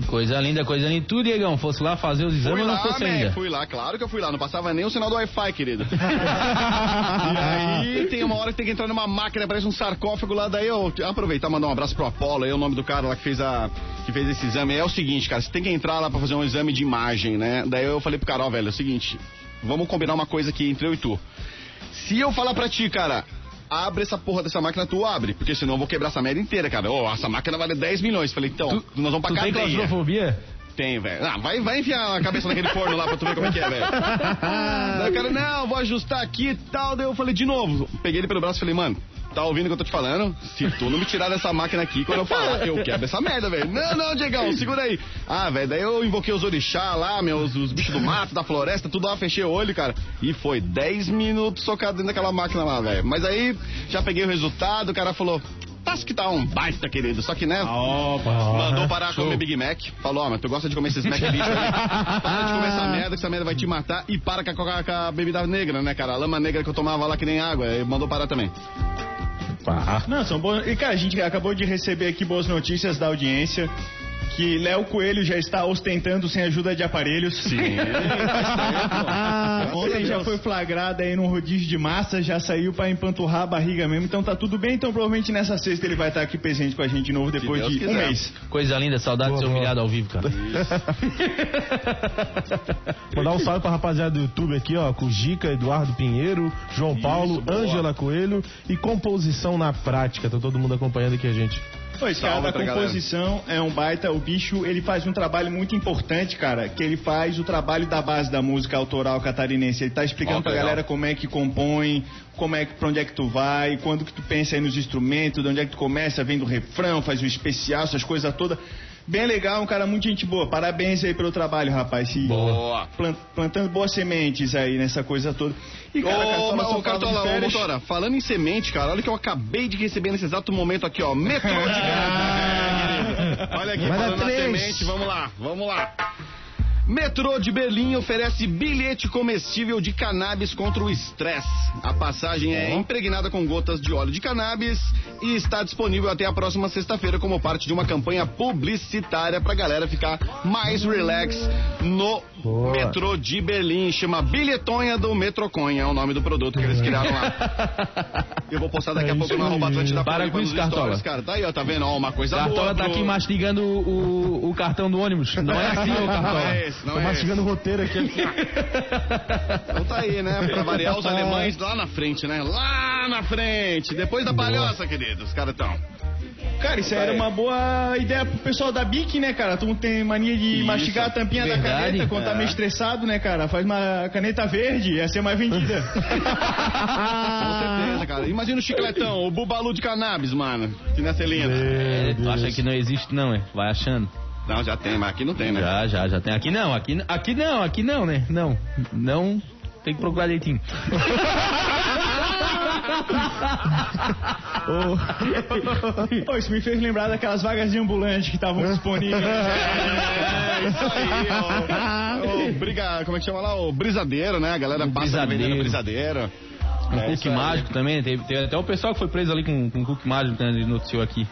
Coisa linda, coisa linda. Tu, Diegão, fosse lá fazer os exames ou não fosse man, ainda? fui lá, claro que eu fui lá. Não passava nem o sinal do Wi-Fi, querido. <laughs> e aí tem uma hora que tem que entrar numa máquina, parece um sarcófago lá. Daí eu aproveitar e mandar um abraço pro Apolo, aí o nome do cara lá que fez, a, que fez esse exame. É o seguinte, cara, você tem que entrar lá pra fazer um exame de imagem, né? Daí eu falei pro cara, ó, velho, é o seguinte, vamos combinar uma coisa aqui entre eu e tu. Se eu falar pra ti, cara, abre essa porra dessa máquina, tu abre, porque senão eu vou quebrar essa merda inteira, cara. Ô, essa máquina vale 10 milhões. Falei, então, nós vamos pra Tu tem cadeia. claustrofobia? Tem, velho. Ah, vai, vai enfiar a cabeça naquele forno lá pra tu ver como é que é, velho. <laughs> Daí o cara, não, vou ajustar aqui e tal. Daí eu falei de novo. Peguei ele pelo braço e falei, mano, tá ouvindo o que eu tô te falando? Se tu não me tirar dessa máquina aqui, quando eu falar, eu quebro essa merda, velho. Não, não, Diegão, segura aí. Ah, velho, daí eu invoquei os orixá lá, meus, os bichos do mato, da floresta, tudo lá, fechei o olho, cara. E foi 10 minutos socado dentro daquela máquina lá, velho. Mas aí, já peguei o resultado, o cara falou... Tá que tá um baita, querido. Só que, né? Mandou parar de comer Big Mac. Falou, ó, mas tu gosta de comer esses Mac bicho aí? <laughs> Para de comer essa merda, que essa merda vai te matar. E para com a, com a- com a bebida negra, né, cara? A lama negra que eu tomava lá que nem água. Ele mandou parar também. Não, são boas. E, cara, a gente acabou de receber aqui boas notícias da audiência. Que Léo Coelho já está ostentando sem ajuda de aparelhos. Sim, <laughs> Ontem já foi flagrado aí num rodízio de massa, já saiu pra empanturrar a barriga mesmo. Então tá tudo bem. Então provavelmente nessa sexta ele vai estar aqui presente com a gente de novo depois de um quiser. mês. Coisa linda, saudade de ser boa. humilhado ao vivo, cara. <laughs> Mandar um salve pra rapaziada do YouTube aqui, ó, com o Gica, Eduardo Pinheiro, João Paulo, boa. Ângela Coelho e composição na prática. Tá todo mundo acompanhando aqui a gente. Cara Salve da pra composição é um baita. O bicho, ele faz um trabalho muito importante, cara. Que ele faz o trabalho da base da música autoral catarinense. Ele tá explicando Ó, pra legal. galera como é que compõe, como é que, pra onde é que tu vai, quando que tu pensa aí nos instrumentos, de onde é que tu começa, vem do refrão, faz o especial, essas coisas todas. Bem legal, um cara muito gente boa. Parabéns aí pelo trabalho, rapaz. Se- Boa. plan- plantando boas sementes aí nessa coisa toda. E, cara, Ô, Cartola, ô, Cartola, de ô, motora, falando em semente, cara, olha o que eu acabei de receber nesse exato momento aqui, ó. Metrô de. <laughs> Olha aqui, Vai falando na semente, vamos lá, vamos lá. Metrô de Berlim oferece bilhete comestível de cannabis contra o estresse. A passagem é impregnada com gotas de óleo de cannabis e está disponível até a próxima sexta-feira como parte de uma campanha publicitária pra galera ficar mais relax no Boa. metrô de Berlim. Chama Bilhetonha do Metroconha, é o nome do produto que eles criaram lá. <laughs> Eu vou postar daqui a É pouco no arroba. Atlântida Para com isso, Cartola. cara. Tá aí, ó, tá vendo? Ó, uma coisa boa. Cartola tá pro- aqui mastigando o, o cartão do ônibus. Não é assim, ô Cartola. <laughs> é esse, não Tô é esse. mastigando o roteiro aqui. <laughs> Então tá aí, né? Pra variar os alemães lá na frente, né? Lá na frente. Depois da palhoça, queridos. Os caras estão. Cara, isso era uma boa ideia pro pessoal da BIC, né, cara? Tu tem mania de Isso, mastigar a tampinha da verdade. caneta quando tá É. meio estressado, né, cara? Faz uma caneta verde, ia ser mais vendida. <laughs> Com certeza, cara. Imagina o chicletão, o bubalu de cannabis, mano. Que nessa linha. É, tu acha que não existe, não, é? Vai achando. Não, já tem, mas aqui não tem, né? Já, já, já tem. Aqui não, aqui, aqui não, aqui não, né? Não, não. Tem que procurar direitinho. <laughs> Pô, isso me fez lembrar daquelas vagas de ambulante que estavam disponíveis. <laughs> É, isso aí, ó. O briga, como é que chama lá? O brisadeiro, né? A galera passa brisadeiro. vendendo brisadeiro. Um É, cookie mágico também. Teve, teve até o pessoal que foi preso ali com, com cookie mágico, né? Ele noticiou aqui.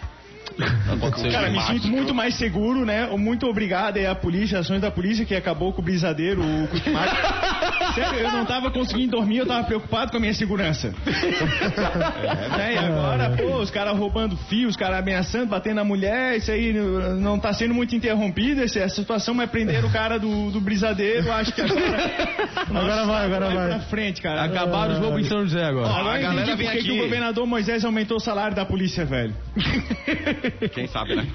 Aconteceu Cara, me sinto muito mais seguro, né? Muito obrigado aí à polícia, ações da polícia que acabou com o brisadeiro, o. <laughs> Sério, eu não tava conseguindo dormir, eu tava preocupado com a minha segurança. <laughs> É, e agora, pô, os caras roubando fios, os caras ameaçando, batendo na mulher, isso aí não tá sendo muito interrompido, essa, situação, mas prender o cara do, do brisadeiro, acho que agora. Agora vai, agora vai. pra frente, cara. Acabaram os roubos em São José Ó, agora. a agora eu galera vem por que aqui. o governador Moisés aumentou o salário da polícia, velho. <laughs> Quem sabe, né?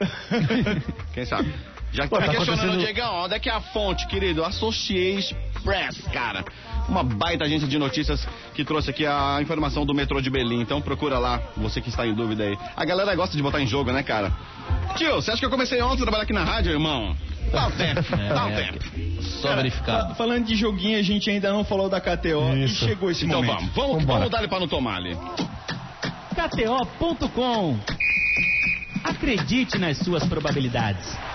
<laughs> Quem sabe? Já Pô, tá tá questionando o acontecendo- Diegão, onde é que é a fonte, querido? Associated Press, cara. Uma baita agência de notícias que trouxe aqui a informação do metrô de Berlim. Então procura lá, você que está em dúvida aí. A galera gosta de botar em jogo, né, cara? Tio, você acha que eu comecei ontem a trabalhar aqui na rádio, irmão? Dá um tempo, <laughs> dá um É, tempo. Só verificado. Fa- Falando de joguinho, a gente ainda não falou da KTO Isso. e chegou esse Então momento. vamos, vamos, Vambora. vamos dar ele pra não tomar ali. KTO.com. Acredite nas suas probabilidades.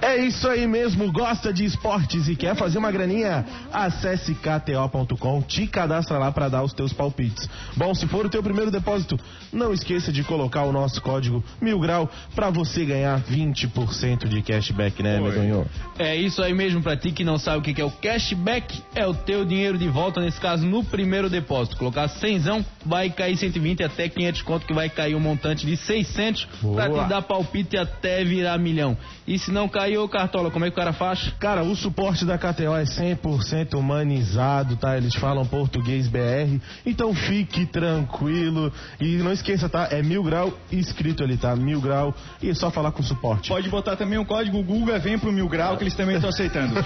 É isso aí mesmo, gosta de esportes e quer fazer uma graninha? Acesse kto.com, te cadastra lá para dar os teus palpites. Bom, se for o teu primeiro depósito, não esqueça de colocar o nosso código Mil Grau para você ganhar 20% de cashback, né, Medonho? É isso aí mesmo, pra ti que não sabe o que é o cashback, é o teu dinheiro de volta, nesse caso, no primeiro depósito. Colocar 100, vai cair 120 até 500 conto, que vai cair um montante de 600 pra Boa. te dar palpite até virar milhão. E se não cair, ô Cartola, como é que o cara faz? Cara, o suporte da KTO é 100% humanizado, tá? Eles falam português BR, então fique tranquilo. E não esqueça, tá? É mil grau escrito ali, tá? Mil grau e é só falar com o suporte. Pode botar também o código Guga, vem pro Mil Grau, que eles também estão aceitando. <laughs>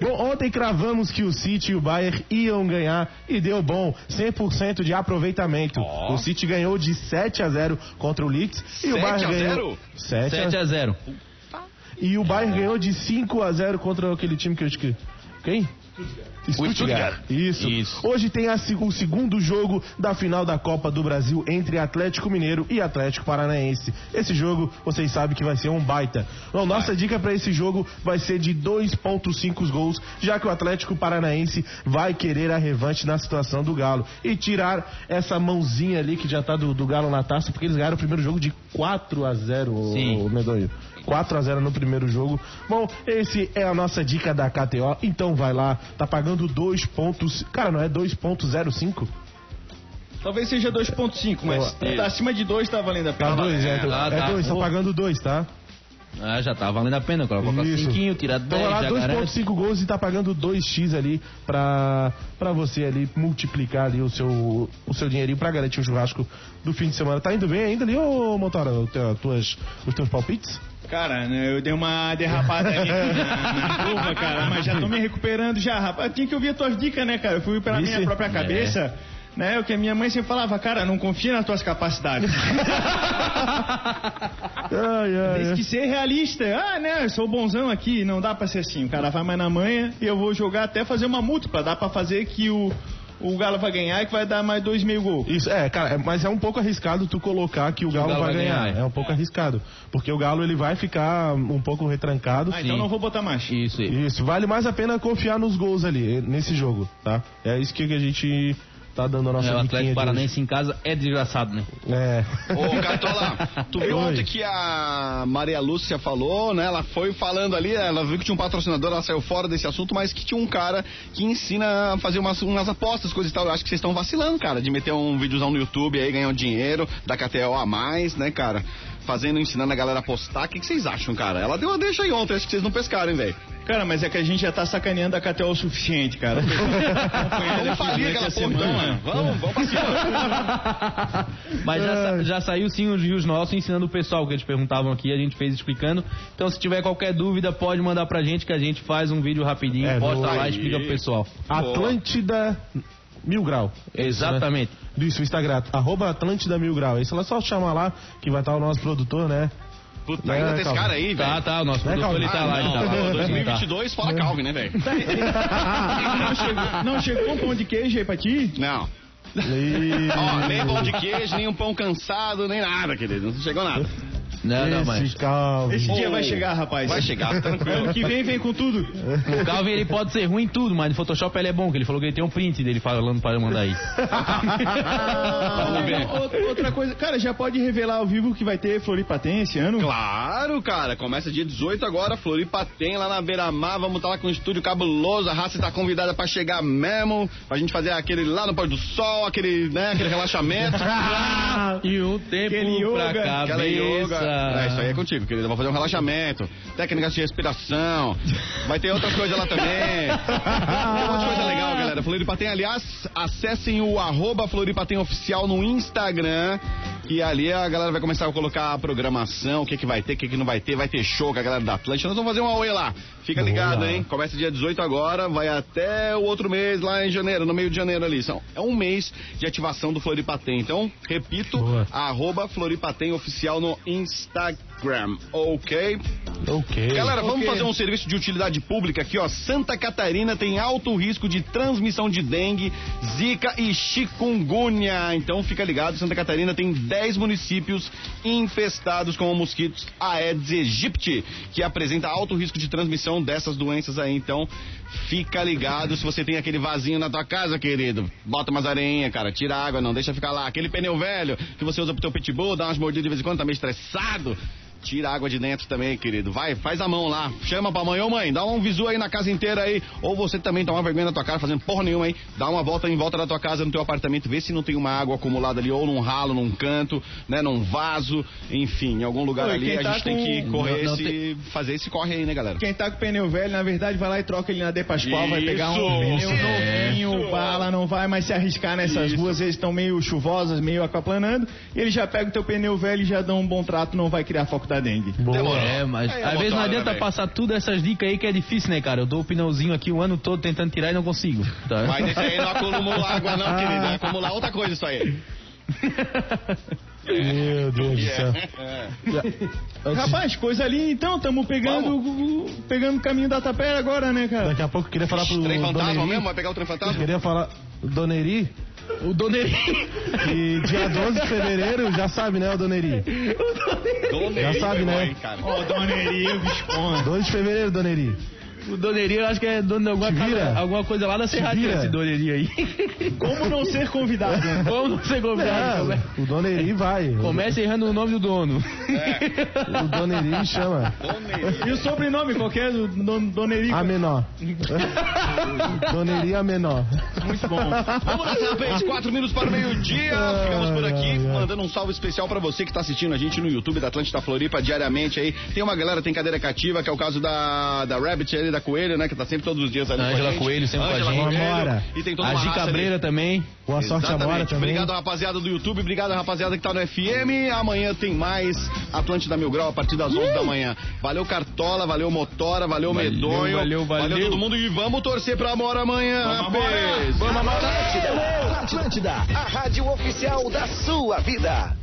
bom, ontem cravamos que o City e o Bayern iam ganhar e deu bom, 100% de aproveitamento. Ó. O City ganhou de 7 a 0 contra o Leeds e o 7 Bayern a ganhou 0? 7 a 7 a 0 E o Bayern ganhou de 5 a 0 contra aquele time que eu esqueci. Quem? Stuttgart. Isso. Isso. Hoje tem a o segundo jogo da final da Copa do Brasil entre Atlético Mineiro e Atlético Paranaense. Esse jogo, vocês sabem que vai ser um baita. Bom, nossa dica para esse jogo vai ser de 2.5 gols, já que o Atlético Paranaense vai querer a revanche na situação do Galo e tirar essa mãozinha ali que já tá do, do Galo na taça, porque eles ganharam o primeiro jogo de 4 a 0, o, Sim. o Medonho. 4 a 0 no primeiro jogo. Bom, esse é a nossa dica da KTO. Então vai lá, tá pagando 2 pontos. Cara, não é 2.05? Talvez seja 2.5, mas tá acima de 2 tá valendo a Tá pena. 2, é. É tá. 2, tá Boa. pagando 2, tá? Ah, já tá valendo a pena, coloca Isso. 5, tira 10, Então vai lá, já garante. 2.5 gols e tá pagando 2x ali pra, pra você ali multiplicar ali o seu, o seu dinheirinho pra garantir o churrasco do fim de semana. Tá indo bem ainda ali, ô Motora, o os teus palpites? Cara, né, eu dei uma derrapada ali na, na curva, cara, mas já tô me recuperando já, rapaz. Tinha que ouvir as tuas dicas, né, cara? Eu fui pela minha própria cabeça, né? O que a minha mãe sempre falava, cara, não confia nas tuas capacidades. <laughs> Tem que ser realista. Ah, né, eu sou bonzão aqui, não dá pra ser assim. O cara vai mais na manha e eu vou jogar até fazer uma múltipla. Dá pra fazer que o, o Galo vai ganhar e que vai dar mais dois mil gols. Isso, é, cara, é- mas é um pouco arriscado tu colocar que o Galo, Galo vai vai ganhar. ganhar, É um pouco arriscado. Porque o Galo ele vai ficar um pouco retrancado. Ah, então não vou botar mais. Isso aí. Isso, vale mais a pena confiar nos gols ali, nesse jogo, tá? É isso que a gente tá dando a nossa É, o Atlético de Paranaense em casa é desgraçado, né? hoje. É. Ô, Cartola, tu viu ontem que a Maria Lúcia falou, né? Ela foi falando ali, ela viu que tinha um patrocinador, ela saiu fora desse assunto, mas que tinha um cara que ensina a fazer umas, umas apostas, coisas e tal. Eu acho que vocês estão vacilando, cara, de meter um videozão no YouTube aí, ganhar um dinheiro, da KTO a mais, né, cara? Fazendo, ensinando a galera a apostar. O que, que vocês acham, cara? Ela deu uma deixa aí ontem, acho que vocês não pescaram, hein, velho? Cara, mas é que a gente já tá sacaneando a KTO o suficiente, cara. <laughs> Vamos falir aquela porra, então, mano. Vamos, vamos pra cima. <laughs> Mas já, sa- já saiu sim os rios nossos ensinando o pessoal que eles perguntavam aqui, a gente fez explicando. Então se tiver qualquer dúvida, pode mandar pra gente que a gente faz um vídeo rapidinho, É, posta lá e explica pro pessoal. Atlântida Mil Grau. Exatamente. Né? Isso, o Instagram, arroba Atlântida Mil Grau. Isso é só chamar lá que vai estar o nosso produtor, né? Puta, ainda É, tem esse cara aí, velho. Tá, tá, o nosso Né, produtor Calvin? ele tá Ah, lá, ele não, tá lá. não, Ele tá. 2022, fora Calvin, né, velho? não, chegou, não chegou um pão de queijo aí pra ti? Não. E... Ó, nem pão de queijo, nem um pão cansado, nem nada, querido. Não chegou nada. Não, não, Esse mas Calvin. Esse dia vai chegar, rapaz. Vai chegar, tranquilo. Ano que vem, vem com tudo. o Calvin ele pode ser ruim em tudo, mas no Photoshop ele é bom, que ele falou que ele tem um print dele falando para mandar aí. <laughs> Vamos ver. Outra- Outra coisa, cara, já pode revelar ao vivo que vai ter Floripa tem esse ano? Claro, cara. Começa dia 18 agora. Floripa tem lá na Beira-Mar. Vamos estar lá com um estúdio cabuloso. A raça tá convidada pra chegar mesmo. Pra gente fazer aquele lá no pôr do sol, aquele, né, aquele relaxamento. <laughs> E um tempo Aquele pra yoga, cabeça. Aquela yoga. É, isso aí é contigo, querido. Vou fazer um relaxamento. Técnicas de respiração. Vai ter outras coisas lá também. Tem um monte de coisa legal, galera. Floripa tem, aliás, acessem o arroba oficial no Instagram. E ali a galera vai começar a colocar a programação, o que, que vai ter, o que, que não vai ter, vai ter show com a galera da Atlântica. Nós vamos fazer uma oi lá. Fica ligado, Boa. hein? Começa dia 18 agora, vai até o outro mês, lá em janeiro, no meio de janeiro ali. São, é um mês de ativação do Floripa tem. Então, repito, Boa. arroba Floripa tem oficial no Instagram. Instagram, ok? Ok. Galera, vamos Ok. fazer um serviço de utilidade pública aqui, ó. Santa Catarina tem alto risco de transmissão de dengue, zika e chikungunya. Então fica ligado, Santa Catarina tem 10 municípios infestados com mosquitos Aedes aegypti, que apresenta alto risco de transmissão dessas doenças aí. Então fica ligado se você tem aquele vasinho na tua casa, querido. Bota umas areinhas, cara. Tira a água, não deixa ficar lá. Aquele pneu velho que você usa pro teu pitbull, dá umas mordidas de vez em quando, tá meio estressado. Tira a água de dentro também, querido. Vai, faz a mão lá. Chama pra mãe, ô mãe, dá um visu aí na casa inteira aí. Ou você também toma vergonha na tua cara, fazendo porra nenhuma aí. Dá uma volta em volta da tua casa, no teu apartamento, vê se não tem uma água acumulada ali, ou num ralo, num canto, né, num vaso, enfim, em algum lugar Oi, ali. quem A tá gente tem com- que correr não- não esse, fazer esse corre aí, né, galera? Quem tá com pneu velho, na verdade, vai lá e troca ele na De Pascoal, vai pegar um Isso, pneu novinho, isso. bala, não vai mais se arriscar nessas Isso. ruas, eles estão meio chuvosas, meio aquaplanando, ele já pega o teu pneu velho e já dá um bom trato, não vai criar foco da dengue. Boa. É, mas às vezes não adianta velho. passar tudo essas dicas aí que é difícil, né, cara? Eu dou o pneuzinho aqui o ano todo tentando tirar e não consigo. Tá? Mas esse aí não acumulou água, não, querido. Vai acumular outra coisa isso aí. <laughs> Meu Deus do céu. É. Rapaz, coisa ali, então, estamos pegando, o- pegando o caminho da tapera agora, né, cara? Daqui a pouco eu queria falar pro Trem fantasma Doneri. mesmo? Vai pegar o trem fantasma? Queria falar Doneri, O Doneri. que dia 12 de fevereiro, já sabe, né, o Doneri? Donei, Já sabe, né? Ó, Dona Eri, o Visconde. 12 de fevereiro, Doneri. O Doneri, eu acho que é dono de alguma, casa- alguma coisa lá da Serraria, esse Doneri aí. Como não ser convidado? né? Vamos não ser convidado. É, o Doneri vai. Comece errando o nome do dono. O Doneri me chama. E o sobrenome qualquer do Don- Dona Eri? A menor. Doneri a menor. Muito bom. Vamos nessa vez, quatro minutos para o meio-dia. Ficamos por aqui, mandando um salve especial pra você que tá assistindo a gente no YouTube da Atlântida Floripa diariamente aí. Tem uma galera, tem cadeira cativa, que é o caso da, da Rabbit ali, da Coelho, né? Que tá sempre todos os dias ali com a Ângela gente. Coelho, sempre com a gente. Coelho. Amora. E tem toda A uma Gi raça ali. Cabreira também. Boa sorte, Amora Exatamente. também. Obrigado, rapaziada do YouTube. Obrigado, rapaziada que tá no FM. Amanhã tem mais Atlântida Mil Grau a partir das 11 da manhã. Valeu, Cartola. Valeu, Motora. Valeu, Valeu, Medonho. valeu, valeu. todo mundo. E vamos torcer pra Amora amanhã. rapaz. Atlântida, a rádio oficial da sua vida.